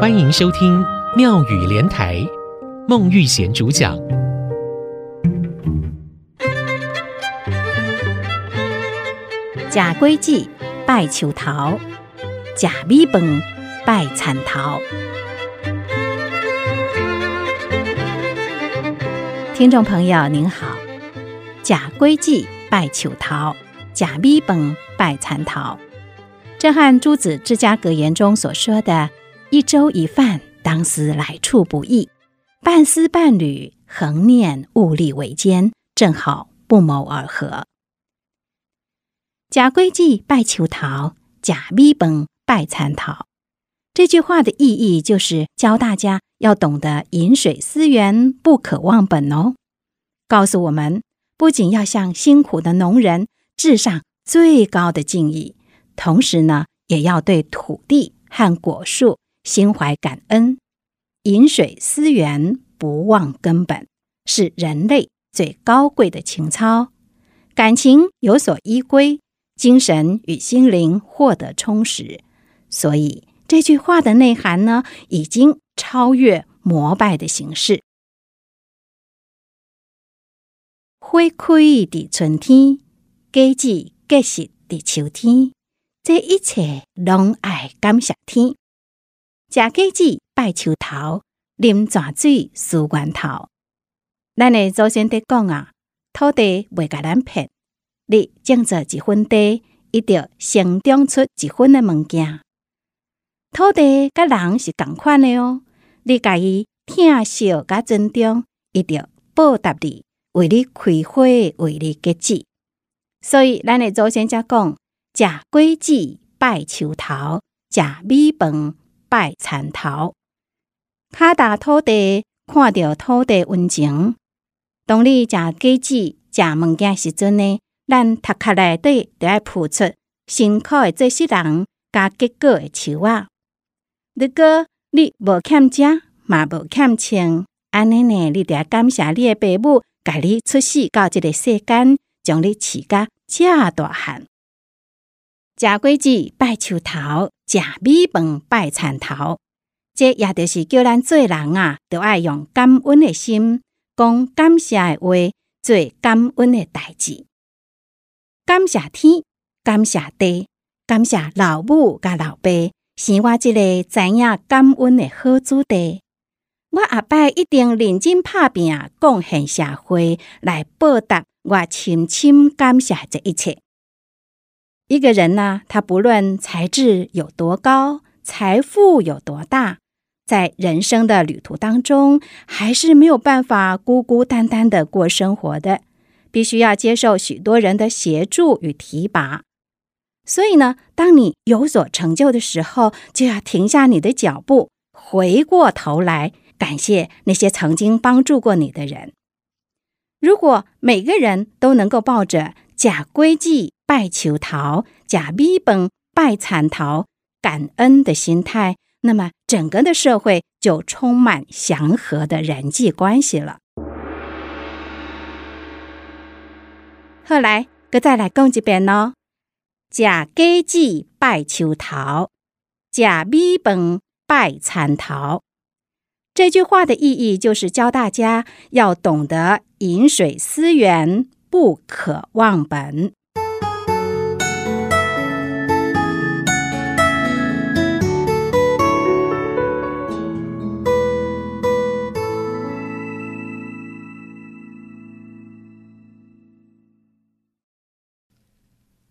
欢迎收听妙语莲台，孟玉贤主讲。吃果子，拜求桃，假米饭，拜田头。听众朋友您好，吃果子，拜求桃，假米饭，拜田头。这和朱子治家格言中所说的“一粥一饭，当思来处不易；半丝半缕，恒念物力维艰”正好不谋而合。吃果子，拜树头；吃米饭，拜田头。这句话的意义就是教大家要懂得饮水思源，不可忘本哦。告诉我们，不仅要向辛苦的农人致上最高的敬意。同时呢，也要对土地和果树心怀感恩，饮水思源，不忘根本，是人类最高贵的情操。感情有所依归，精神与心灵获得充实。所以这句话的内涵呢，已经超越膜拜的形式。花开的春天，果子结实的秋天。这一切拢爱感谢天，吃果子拜树头，啉泉水思源头。咱的祖先在讲啊，土地袂甲咱骗，你种做一分地，一定生长出一分的物件。土地甲人是共款的哦，你甲伊疼惜甲尊重，一定报答你，为你开花，为你结籽。所以，咱的祖先才讲。吃果子拜树头，吃米饭拜田头。脚踏土地，看到土地温情。当你吃果子、吃物件时阵呢，咱头壳内底就要铺出辛苦的这些人加结果的树啊。如果你无欠吃，嘛无欠穿，安尼呢，你就要感谢你的父母，甲你出世到这个世间，将你饲甲遮大汉。食果子拜树头，食米饭拜蚕头，这也就是叫咱做人啊，都爱用感恩的心，讲感谢的话，做感恩的代志。感谢天，感谢地，感谢老母甲老爸，生我这个知影感恩的好子弟。我后摆一定认真拍拼，贡献社会，来报答我深深感谢这一切。一个人呢，他不论才智有多高，财富有多大，在人生的旅途当中，还是没有办法孤孤单单的过生活的，必须要接受许多人的协助与提拔。所以呢，当你有所成就的时候，就要停下你的脚步，回过头来感谢那些曾经帮助过你的人。如果每个人都能够抱着假规矩拜求桃假米饭拜参桃，感恩的心态，那么整个的社会就充满祥和的人际关系了。后来，哥再来讲一遍喽：吃果子拜求桃，假米饭拜参桃。这句话的意义就是教大家要懂得饮水思源。不可忘本。